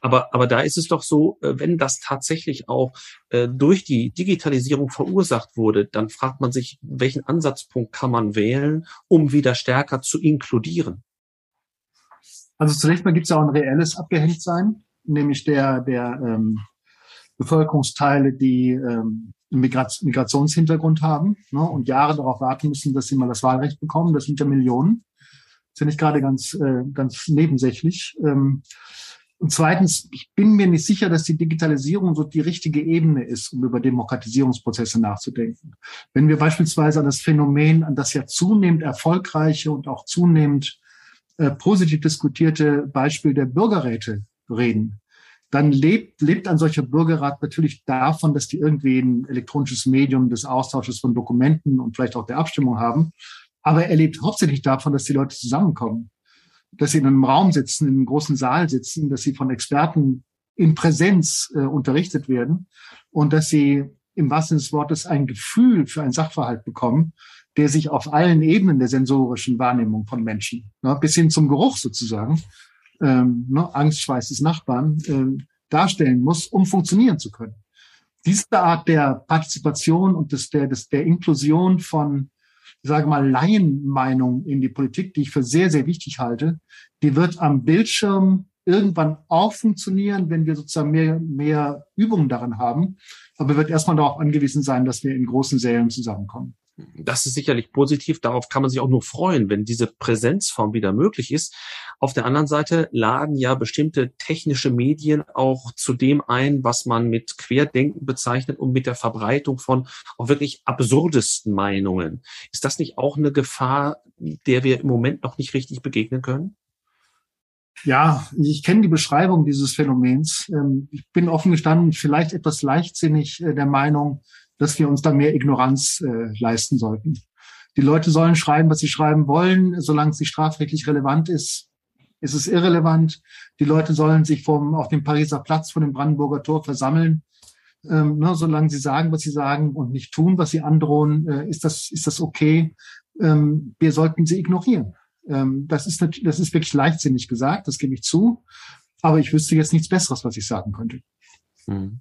S2: Aber, aber da ist es doch so, äh, wenn das tatsächlich auch äh, durch die Digitalisierung verursacht wurde, dann fragt man sich, welchen Ansatzpunkt kann man wählen, um wieder stärker zu inkludieren?
S3: Also zunächst mal gibt es auch ein reelles Abgehängtsein, nämlich der, der ähm, Bevölkerungsteile, die ähm, Migrationshintergrund haben ne, und Jahre darauf warten müssen, dass sie mal das Wahlrecht bekommen. Das sind ja Millionen. Das ja nicht gerade ganz, äh, ganz nebensächlich. Ähm, und zweitens, ich bin mir nicht sicher, dass die Digitalisierung so die richtige Ebene ist, um über Demokratisierungsprozesse nachzudenken. Wenn wir beispielsweise an das Phänomen, an das ja zunehmend erfolgreiche und auch zunehmend äh, positiv diskutierte Beispiel der Bürgerräte reden, dann lebt, lebt ein solcher Bürgerrat natürlich davon, dass die irgendwie ein elektronisches Medium des Austausches von Dokumenten und vielleicht auch der Abstimmung haben. Aber er lebt hauptsächlich davon, dass die Leute zusammenkommen dass sie in einem Raum sitzen, in einem großen Saal sitzen, dass sie von Experten in Präsenz äh, unterrichtet werden und dass sie im wahrsten Sinne des Wortes ein Gefühl für einen Sachverhalt bekommen, der sich auf allen Ebenen der sensorischen Wahrnehmung von Menschen, ne, bis hin zum Geruch sozusagen, ähm, ne, Angstschweiß des Nachbarn, äh, darstellen muss, um funktionieren zu können. Diese Art der Partizipation und des, der, des, der Inklusion von ich sage mal, Laienmeinung in die Politik, die ich für sehr, sehr wichtig halte, die wird am Bildschirm irgendwann auch funktionieren, wenn wir sozusagen mehr, mehr Übungen daran haben. Aber wird erstmal darauf angewiesen sein, dass wir in großen Sälen zusammenkommen.
S2: Das ist sicherlich positiv. Darauf kann man sich auch nur freuen, wenn diese Präsenzform wieder möglich ist. Auf der anderen Seite laden ja bestimmte technische Medien auch zu dem ein, was man mit Querdenken bezeichnet und mit der Verbreitung von auch wirklich absurdesten Meinungen. Ist das nicht auch eine Gefahr, der wir im Moment noch nicht richtig begegnen können?
S3: Ja, ich kenne die Beschreibung dieses Phänomens. Ähm, ich bin offen gestanden, vielleicht etwas leichtsinnig äh, der Meinung, dass wir uns da mehr Ignoranz äh, leisten sollten. Die Leute sollen schreiben, was sie schreiben wollen, solange es nicht strafrechtlich relevant ist, ist es irrelevant. Die Leute sollen sich vom, auf dem Pariser Platz vor dem Brandenburger Tor versammeln. Ähm, ne, solange sie sagen, was sie sagen und nicht tun, was sie androhen, äh, ist das, ist das okay. Ähm, wir sollten sie ignorieren. Ähm, das ist das ist wirklich leichtsinnig gesagt, das gebe ich zu. Aber ich wüsste jetzt nichts Besseres, was ich sagen könnte.
S2: Mhm.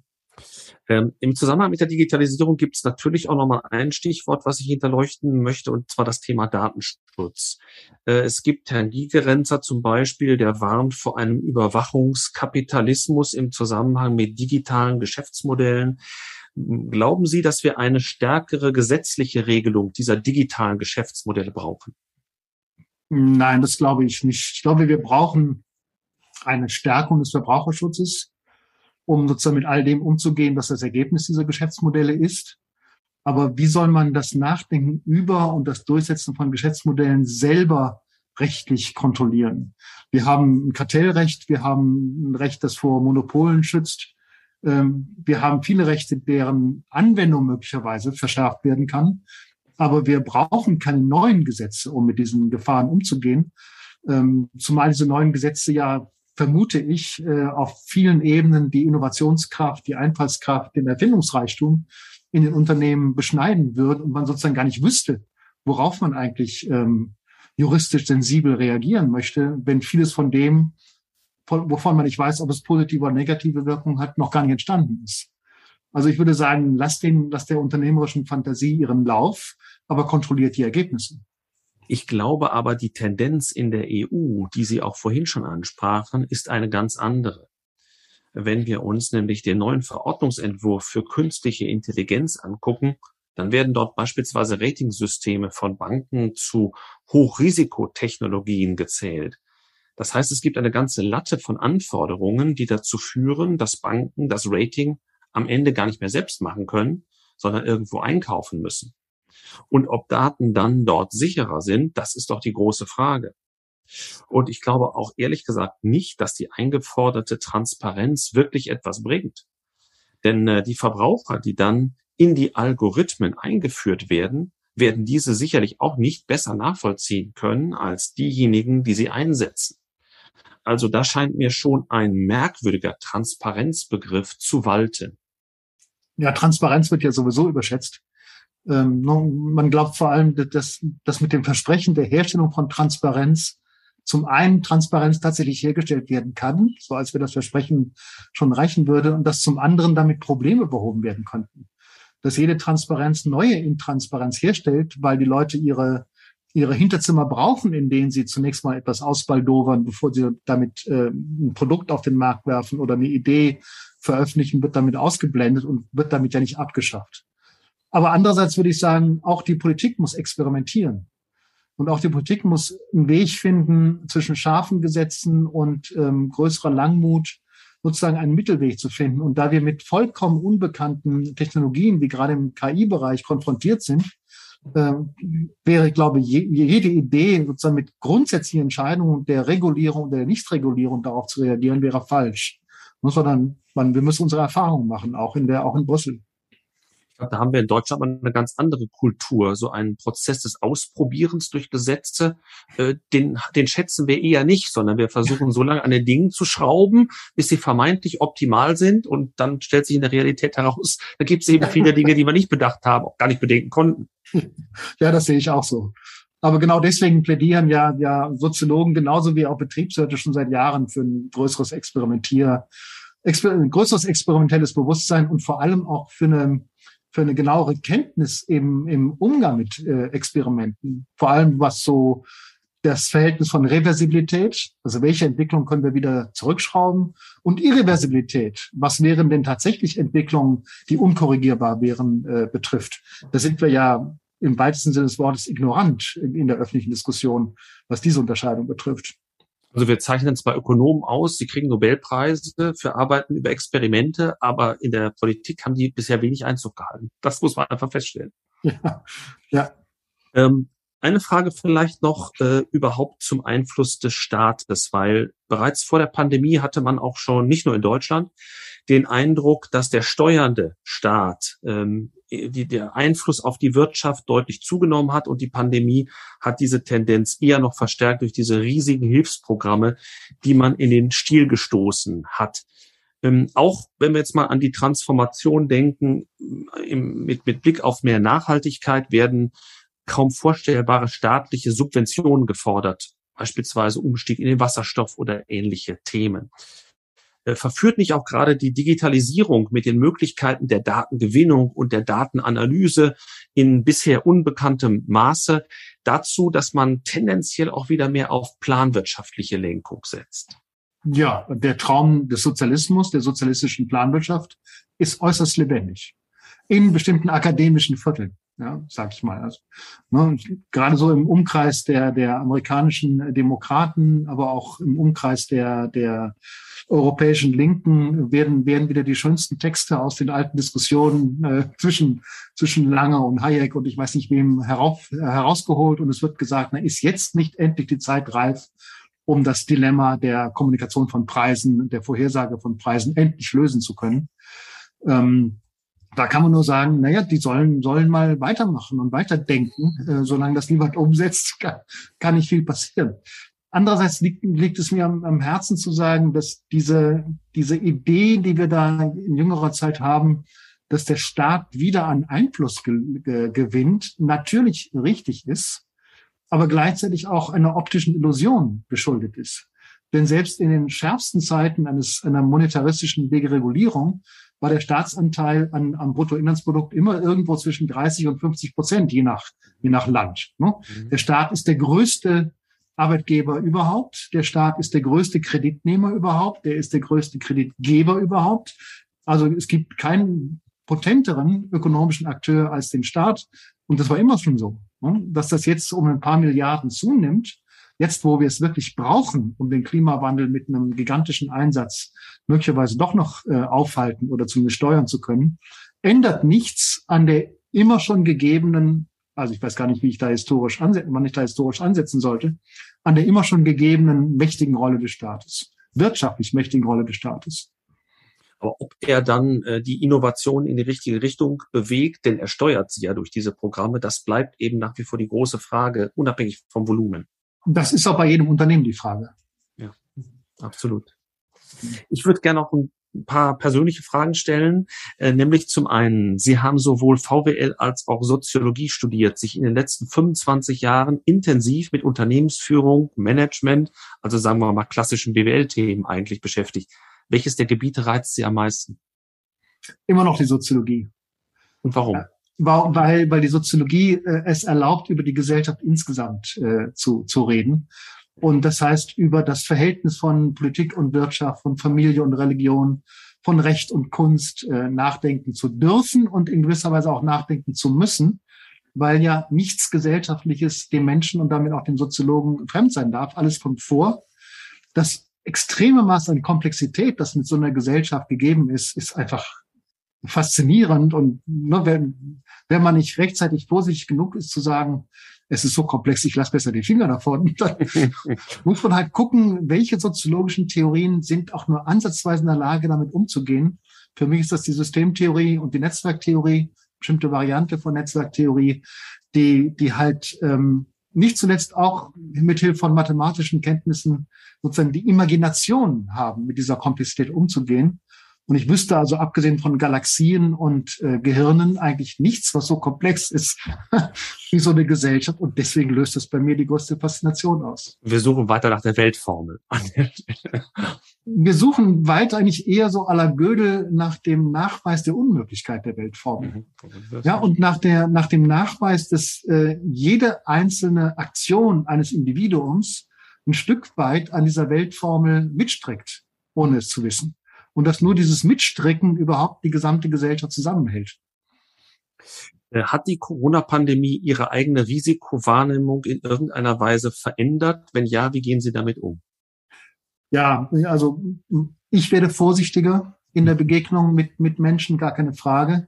S2: Ähm, Im Zusammenhang mit der Digitalisierung gibt es natürlich auch nochmal ein Stichwort, was ich hinterleuchten möchte, und zwar das Thema Datenschutz. Äh, es gibt Herrn Gigerenzer zum Beispiel, der warnt vor einem Überwachungskapitalismus im Zusammenhang mit digitalen Geschäftsmodellen. Glauben Sie, dass wir eine stärkere gesetzliche Regelung dieser digitalen Geschäftsmodelle brauchen?
S3: Nein, das glaube ich nicht. Ich glaube, wir brauchen eine Stärkung des Verbraucherschutzes, um sozusagen mit all dem umzugehen, was das Ergebnis dieser Geschäftsmodelle ist. Aber wie soll man das Nachdenken über und das Durchsetzen von Geschäftsmodellen selber rechtlich kontrollieren? Wir haben ein Kartellrecht, wir haben ein Recht, das vor Monopolen schützt. Ähm, wir haben viele Rechte, deren Anwendung möglicherweise verschärft werden kann. Aber wir brauchen keine neuen Gesetze, um mit diesen Gefahren umzugehen. Ähm, zumal diese neuen Gesetze ja, vermute ich, äh, auf vielen Ebenen die Innovationskraft, die Einfallskraft, den Erfindungsreichtum in den Unternehmen beschneiden würden und man sozusagen gar nicht wüsste, worauf man eigentlich ähm, juristisch sensibel reagieren möchte, wenn vieles von dem, wovon man nicht weiß, ob es positive oder negative Wirkung hat, noch gar nicht entstanden ist. Also ich würde sagen, lasst den, lasst der unternehmerischen Fantasie ihren Lauf, aber kontrolliert die Ergebnisse.
S2: Ich glaube aber, die Tendenz in der EU, die Sie auch vorhin schon ansprachen, ist eine ganz andere. Wenn wir uns nämlich den neuen Verordnungsentwurf für künstliche Intelligenz angucken, dann werden dort beispielsweise Ratingsysteme von Banken zu Hochrisikotechnologien gezählt. Das heißt, es gibt eine ganze Latte von Anforderungen, die dazu führen, dass Banken das Rating am Ende gar nicht mehr selbst machen können, sondern irgendwo einkaufen müssen. Und ob Daten dann dort sicherer sind, das ist doch die große Frage. Und ich glaube auch ehrlich gesagt nicht, dass die eingeforderte Transparenz wirklich etwas bringt. Denn äh, die Verbraucher, die dann in die Algorithmen eingeführt werden, werden diese sicherlich auch nicht besser nachvollziehen können als diejenigen, die sie einsetzen. Also da scheint mir schon ein merkwürdiger Transparenzbegriff zu walten.
S3: Ja, Transparenz wird ja sowieso überschätzt. Ähm, man glaubt vor allem, dass, dass mit dem Versprechen der Herstellung von Transparenz zum einen Transparenz tatsächlich hergestellt werden kann, so als wir das Versprechen schon reichen würde, und dass zum anderen damit Probleme behoben werden könnten. Dass jede Transparenz neue Intransparenz herstellt, weil die Leute ihre ihre Hinterzimmer brauchen, in denen sie zunächst mal etwas ausbaldowern, bevor sie damit äh, ein Produkt auf den Markt werfen oder eine Idee veröffentlichen, wird damit ausgeblendet und wird damit ja nicht abgeschafft. Aber andererseits würde ich sagen, auch die Politik muss experimentieren. Und auch die Politik muss einen Weg finden, zwischen scharfen Gesetzen und ähm, größerer Langmut sozusagen einen Mittelweg zu finden. Und da wir mit vollkommen unbekannten Technologien, wie gerade im KI-Bereich, konfrontiert sind, äh, wäre, glaube ich, jede Idee, sozusagen mit grundsätzlichen Entscheidungen der Regulierung oder der Nichtregulierung darauf zu reagieren, wäre falsch. Muss man dann, man, wir müssen unsere Erfahrungen machen, auch in der, auch in Brüssel
S2: glaube, da haben wir in Deutschland mal eine ganz andere Kultur. So einen Prozess des Ausprobierens durch Gesetze, äh, den, den schätzen wir eher nicht, sondern wir versuchen so lange an den Dingen zu schrauben, bis sie vermeintlich optimal sind. Und dann stellt sich in der Realität heraus, da gibt es eben viele Dinge, die wir nicht bedacht haben, auch gar nicht bedenken konnten.
S3: Ja, das sehe ich auch so. Aber genau deswegen plädieren ja, ja Soziologen genauso wie auch Betriebswirte schon seit Jahren für ein größeres Experimentier, exper ein größeres experimentelles Bewusstsein und vor allem auch für eine für eine genauere Kenntnis im, im Umgang mit äh, Experimenten. Vor allem was so das Verhältnis von Reversibilität, also welche Entwicklung können wir wieder zurückschrauben und Irreversibilität, was wären denn tatsächlich Entwicklungen, die unkorrigierbar wären, äh, betrifft. Da sind wir ja im weitesten Sinne des Wortes ignorant in, in der öffentlichen Diskussion, was diese Unterscheidung betrifft.
S2: Also wir zeichnen zwar Ökonomen aus, sie kriegen Nobelpreise für Arbeiten über Experimente, aber in der Politik haben die bisher wenig Einzug gehalten. Das muss man einfach feststellen.
S3: Ja. ja.
S2: Ähm, eine Frage vielleicht noch äh, überhaupt zum Einfluss des Staates, weil bereits vor der Pandemie hatte man auch schon, nicht nur in Deutschland, den Eindruck, dass der steuernde Staat ähm, die, der Einfluss auf die Wirtschaft deutlich zugenommen hat und die Pandemie hat diese Tendenz eher noch verstärkt durch diese riesigen Hilfsprogramme, die man in den Stil gestoßen hat. Ähm, auch wenn wir jetzt mal an die Transformation denken, im, mit, mit Blick auf mehr Nachhaltigkeit werden kaum vorstellbare staatliche Subventionen gefordert, beispielsweise Umstieg in den Wasserstoff oder ähnliche Themen. Äh, verführt nicht auch gerade die Digitalisierung mit den Möglichkeiten der Datengewinnung und der Datenanalyse in bisher unbekanntem Maße dazu, dass man tendenziell auch wieder mehr auf planwirtschaftliche Lenkung setzt?
S3: Ja, der Traum des Sozialismus, der sozialistischen Planwirtschaft ist äußerst lebendig. in bestimmten akademischen Vierteln, ja, sag ich mal. Also, ne, gerade so im Umkreis der, der amerikanischen Demokraten, aber auch im Umkreis der, der europäischen Linken werden, werden wieder die schönsten Texte aus den alten Diskussionen äh, zwischen, zwischen Langer und Hayek und ich weiß nicht wem herauf, äh, herausgeholt und es wird gesagt, na, ist jetzt nicht endlich die Zeit reif, um das Dilemma der Kommunikation von Preisen, der Vorhersage von Preisen endlich lösen zu können. Ähm, da kann man nur sagen, naja, die sollen, sollen mal weitermachen und weiterdenken. Äh, solange das niemand umsetzt, kann, kann nicht viel passieren. Andererseits liegt, liegt es mir am, am, Herzen zu sagen, dass diese, diese Idee, die wir da in jüngerer Zeit haben, dass der Staat wieder an Einfluss ge, ge, gewinnt, natürlich richtig ist, aber gleichzeitig auch einer optischen Illusion geschuldet ist. Denn selbst in den schärfsten Zeiten eines, einer monetaristischen Deregulierung war der Staatsanteil an, am Bruttoinlandsprodukt immer irgendwo zwischen 30 und 50 Prozent, je nach, je nach Land. Ne? Mhm. Der Staat ist der größte Arbeitgeber überhaupt. Der Staat ist der größte Kreditnehmer überhaupt. Der ist der größte Kreditgeber überhaupt. Also es gibt keinen potenteren ökonomischen Akteur als den Staat. Und das war immer schon so. Ne? Dass das jetzt um ein paar Milliarden zunimmt, jetzt wo wir es wirklich brauchen, um den Klimawandel mit einem gigantischen Einsatz möglicherweise doch noch äh, aufhalten oder zumindest steuern zu können, ändert nichts an der immer schon gegebenen, also ich weiß gar nicht, wie ich da historisch ansetzen, wann ich da historisch ansetzen sollte, an der immer schon gegebenen mächtigen Rolle des Staates, wirtschaftlich mächtigen Rolle des Staates.
S2: Aber ob er dann äh, die Innovation in die richtige Richtung bewegt, denn er steuert sie ja durch diese Programme, das bleibt eben nach wie vor die große Frage, unabhängig vom Volumen.
S3: Das ist auch bei jedem Unternehmen die Frage.
S2: Ja, absolut. Ich würde gerne noch ein paar persönliche Fragen stellen, äh, nämlich zum einen, Sie haben sowohl VWL als auch Soziologie studiert, sich in den letzten 25 Jahren intensiv mit Unternehmensführung, Management, also sagen wir mal klassischen BWL-Themen eigentlich beschäftigt. Welches der Gebiete reizt Sie am meisten?
S3: Immer noch die Soziologie.
S2: Und warum? Ja
S3: weil, weil die Soziologie äh, es erlaubt, über die Gesellschaft insgesamt äh, zu, zu reden. Und das heißt, über das Verhältnis von Politik und Wirtschaft, von Familie und Religion, von Recht und Kunst äh, nachdenken zu dürfen und in gewisser Weise auch nachdenken zu müssen, weil ja nichts Gesellschaftliches dem Menschen und damit auch dem Soziologen fremd sein darf. Alles kommt vor. Das extreme Maß an Komplexität, das mit so einer Gesellschaft gegeben ist, ist einfach faszinierend. Und ne, wenn, wenn man nicht rechtzeitig vorsichtig genug ist zu sagen, es ist so komplex, ich lasse besser die Finger davon, dann muss man halt gucken, welche soziologischen Theorien sind auch nur ansatzweise in der Lage, damit umzugehen. Für mich ist das die Systemtheorie und die Netzwerktheorie, bestimmte Variante von Netzwerktheorie, die, die halt ähm, nicht zuletzt auch mithilfe von mathematischen Kenntnissen sozusagen die Imagination haben, mit dieser Komplexität umzugehen. Und ich wüsste also abgesehen von Galaxien und äh, Gehirnen eigentlich nichts, was so komplex ist wie so eine Gesellschaft. Und deswegen löst es bei mir die größte Faszination aus.
S2: Wir suchen weiter nach der Weltformel.
S3: Wir suchen weiter eigentlich eher so à la Gödel nach dem Nachweis der Unmöglichkeit der Weltformel. Mhm. Ja, und nach der, nach dem Nachweis, dass äh, jede einzelne Aktion eines Individuums ein Stück weit an dieser Weltformel mitstreckt, ohne es zu wissen und dass nur dieses Mitstrecken überhaupt die gesamte Gesellschaft zusammenhält.
S2: Äh, hat die Corona-Pandemie Ihre eigene Risikowahrnehmung in irgendeiner Weise verändert? Wenn ja, wie gehen Sie damit um?
S3: Ja, also ich werde vorsichtiger in der Begegnung mit, mit Menschen, gar keine Frage.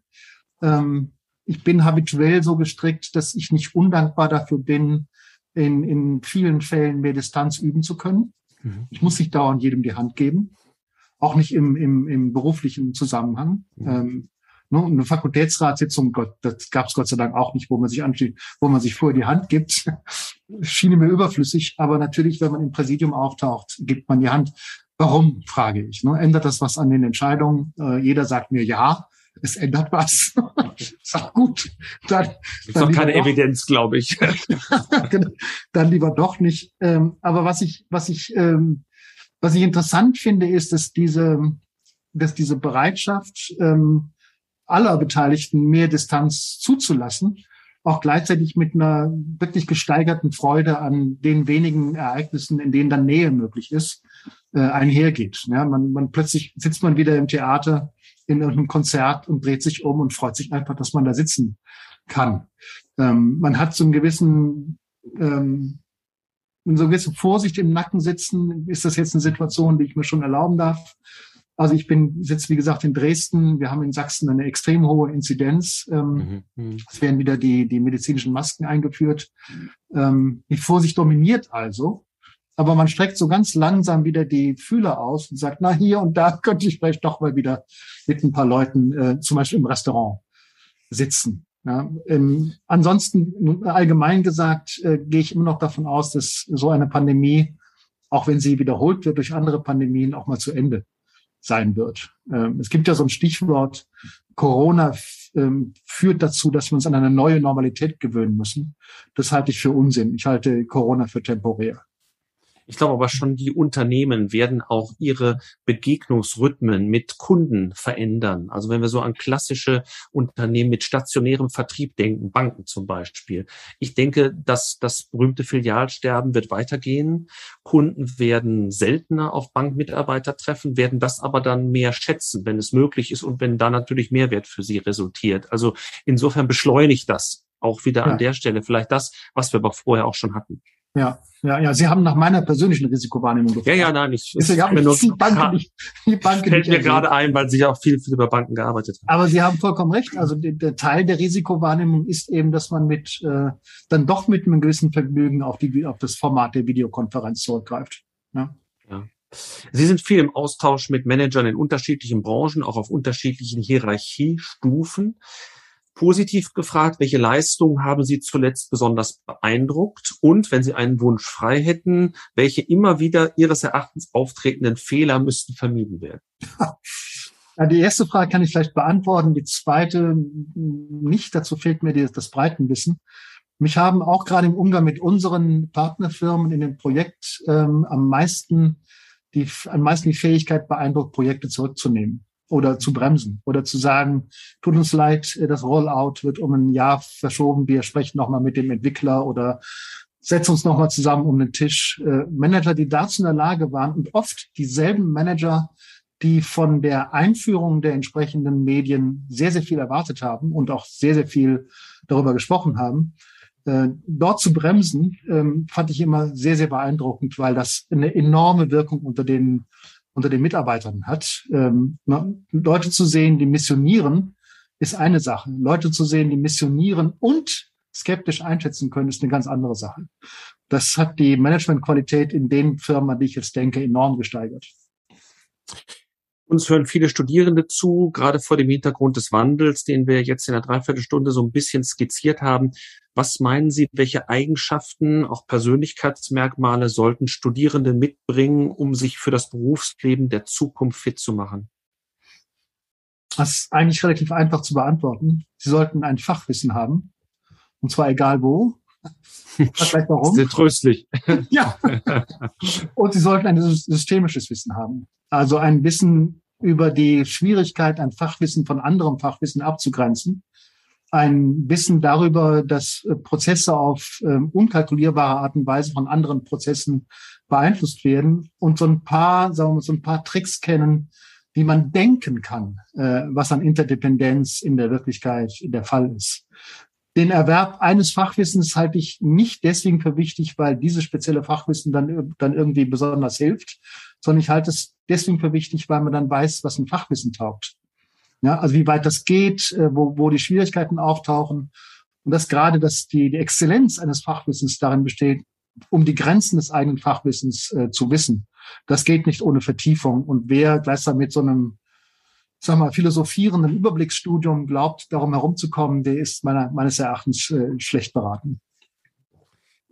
S3: Ähm, ich bin habituell so gestrickt, dass ich nicht undankbar dafür bin, in, in vielen Fällen mehr Distanz üben zu können. Mhm. Ich muss nicht dauernd jedem die Hand geben auch nicht im, im, im beruflichen Zusammenhang. Mhm. Ähm, ne, eine Fakultätsratssitzung, Gott, das gab es Gott sei Dank auch nicht, wo man sich ansteht, wo man sich vorher die Hand gibt. Schien mir überflüssig, aber natürlich, wenn man im Präsidium auftaucht, gibt man die Hand. Warum, frage ich. Ne? Ändert das was an den Entscheidungen? Äh, jeder sagt mir ja, es ändert was. Sag gut.
S2: Dann, Gibt's dann noch keine doch. Evidenz, glaube ich.
S3: Genau. dann lieber doch nicht. Ähm, aber was ich, was ich ähm, was ich interessant finde, ist, dass diese, dass diese Bereitschaft ähm, aller Beteiligten mehr Distanz zuzulassen, auch gleichzeitig mit einer wirklich gesteigerten Freude an den wenigen Ereignissen, in denen dann Nähe möglich ist, äh, einhergeht. Ja, man, man plötzlich sitzt man wieder im Theater in irgendeinem Konzert und dreht sich um und freut sich einfach, dass man da sitzen kann. Ähm, man hat so einen gewissen, ähm, so eine gewisse Vorsicht im Nacken sitzen. Ist das jetzt eine Situation, die ich mir schon erlauben darf? Also ich bin sitze wie gesagt in Dresden. Wir haben in Sachsen eine extrem hohe Inzidenz. Ähm, mhm. mhm. Es werden wieder die die medizinischen Masken eingeführt. Ähm, die Vorsicht dominiert also, aber man streckt so ganz langsam wieder die Fühler aus und sagt, na hier und da könnte ich vielleicht doch mal wieder mit ein paar Leuten, äh, zum Beispiel im Restaurant, sitzen. Ja, ähm, ansonsten allgemein gesagt äh, gehe ich immer noch davon aus, dass so eine Pandemie, auch wenn sie wiederholt wird durch andere Pandemien, auch mal zu Ende sein wird. Ähm, es gibt ja so ein Stichwort, Corona ähm, führt dazu, dass wir uns an eine neue Normalität gewöhnen müssen. Das halte ich für Unsinn. Ich halte Corona für temporär.
S2: Ich glaube aber schon, die Unternehmen werden auch ihre Begegnungsrhythmen mit Kunden verändern. Also wenn wir so an klassische Unternehmen mit stationärem Vertrieb denken, Banken zum Beispiel. Ich denke, dass das berühmte Filialsterben wird weitergehen. Kunden werden seltener auf Bankmitarbeiter treffen, werden das aber dann mehr schätzen, wenn es möglich ist und wenn da natürlich Mehrwert für sie resultiert. Also insofern beschleunigt das auch wieder ja. an der Stelle vielleicht das, was wir aber vorher auch schon hatten.
S3: Ja, ja, ja. Sie haben nach meiner persönlichen Risikowahrnehmung
S2: gefragt. Ja, ja, nein, ich,
S3: ich, ich mir nur die Banken
S2: nicht, die Banken fällt mir gerade ein, weil Sie ja auch viel, viel über Banken gearbeitet haben.
S3: Aber Sie haben vollkommen recht. Also der, der Teil der Risikowahrnehmung ist eben, dass man mit äh, dann doch mit einem gewissen Vergnügen auf die auf das Format der Videokonferenz zurückgreift. Ja.
S2: ja. Sie sind viel im Austausch mit Managern in unterschiedlichen Branchen, auch auf unterschiedlichen Hierarchiestufen. Positiv gefragt, welche Leistungen haben Sie zuletzt besonders beeindruckt? Und wenn Sie einen Wunsch frei hätten, welche immer wieder Ihres Erachtens auftretenden Fehler müssten vermieden werden?
S3: Die erste Frage kann ich vielleicht beantworten. Die zweite nicht. Dazu fehlt mir das Breitenwissen. Mich haben auch gerade im Umgang mit unseren Partnerfirmen in dem Projekt ähm, am meisten die, am meisten die Fähigkeit beeindruckt, Projekte zurückzunehmen oder zu bremsen oder zu sagen, tut uns leid, das Rollout wird um ein Jahr verschoben, wir sprechen nochmal mit dem Entwickler oder setzen uns nochmal zusammen um den Tisch. Äh, Manager, die dazu in der Lage waren und oft dieselben Manager, die von der Einführung der entsprechenden Medien sehr, sehr viel erwartet haben und auch sehr, sehr viel darüber gesprochen haben, äh, dort zu bremsen, ähm, fand ich immer sehr, sehr beeindruckend, weil das eine enorme Wirkung unter den unter den Mitarbeitern hat. Ähm, Leute zu sehen, die missionieren, ist eine Sache. Leute zu sehen, die missionieren und skeptisch einschätzen können, ist eine ganz andere Sache. Das hat die Managementqualität in den Firmen, an die ich jetzt denke, enorm gesteigert.
S2: Uns hören viele Studierende zu, gerade vor dem Hintergrund des Wandels, den wir jetzt in der Dreiviertelstunde so ein bisschen skizziert haben. Was meinen Sie, welche Eigenschaften, auch Persönlichkeitsmerkmale sollten Studierende mitbringen, um sich für das Berufsleben der Zukunft fit zu machen?
S3: Das ist eigentlich relativ einfach zu beantworten. Sie sollten ein Fachwissen haben. Und zwar egal wo.
S2: Vielleicht warum. Sehr tröstlich.
S3: ja. Und sie sollten ein systemisches Wissen haben. Also ein Wissen über die Schwierigkeit, ein Fachwissen von anderem Fachwissen abzugrenzen. Ein Wissen darüber, dass äh, Prozesse auf äh, unkalkulierbare Art und Weise von anderen Prozessen beeinflusst werden und so ein paar, sagen wir mal, so ein paar Tricks kennen, wie man denken kann, äh, was an Interdependenz in der Wirklichkeit der Fall ist. Den Erwerb eines Fachwissens halte ich nicht deswegen für wichtig, weil dieses spezielle Fachwissen dann, dann irgendwie besonders hilft, sondern ich halte es deswegen für wichtig, weil man dann weiß, was ein Fachwissen taugt. Ja, also wie weit das geht, äh, wo, wo die Schwierigkeiten auftauchen. Und das gerade, dass die, die Exzellenz eines Fachwissens darin besteht, um die Grenzen des eigenen Fachwissens äh, zu wissen. Das geht nicht ohne Vertiefung. Und wer gleichsam mit so einem sag mal, philosophierenden Überblicksstudium glaubt, darum herumzukommen, der ist meiner, meines Erachtens äh, schlecht beraten.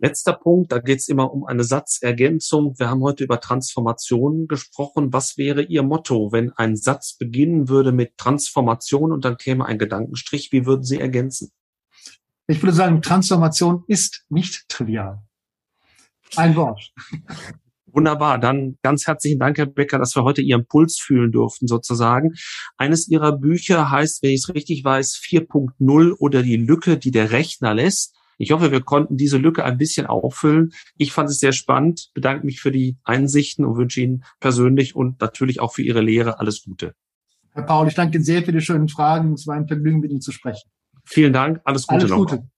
S2: Letzter Punkt, da geht es immer um eine Satzergänzung. Wir haben heute über Transformation gesprochen. Was wäre Ihr Motto, wenn ein Satz beginnen würde mit Transformation und dann käme ein Gedankenstrich? Wie würden Sie ergänzen?
S3: Ich würde sagen, Transformation ist nicht trivial. Ein Wort.
S2: Wunderbar. Dann ganz herzlichen Dank, Herr Becker, dass wir heute Ihren Puls fühlen durften, sozusagen. Eines Ihrer Bücher heißt, wenn ich es richtig weiß, 4.0 oder die Lücke, die der Rechner lässt. Ich hoffe, wir konnten diese Lücke ein bisschen auffüllen. Ich fand es sehr spannend, bedanke mich für die Einsichten und wünsche Ihnen persönlich und natürlich auch für Ihre Lehre alles Gute.
S3: Herr Paul, ich danke Ihnen sehr für die schönen Fragen. Es war ein Vergnügen, mit Ihnen zu sprechen.
S2: Vielen Dank. Alles Gute
S3: Alles
S2: noch.
S3: Gute.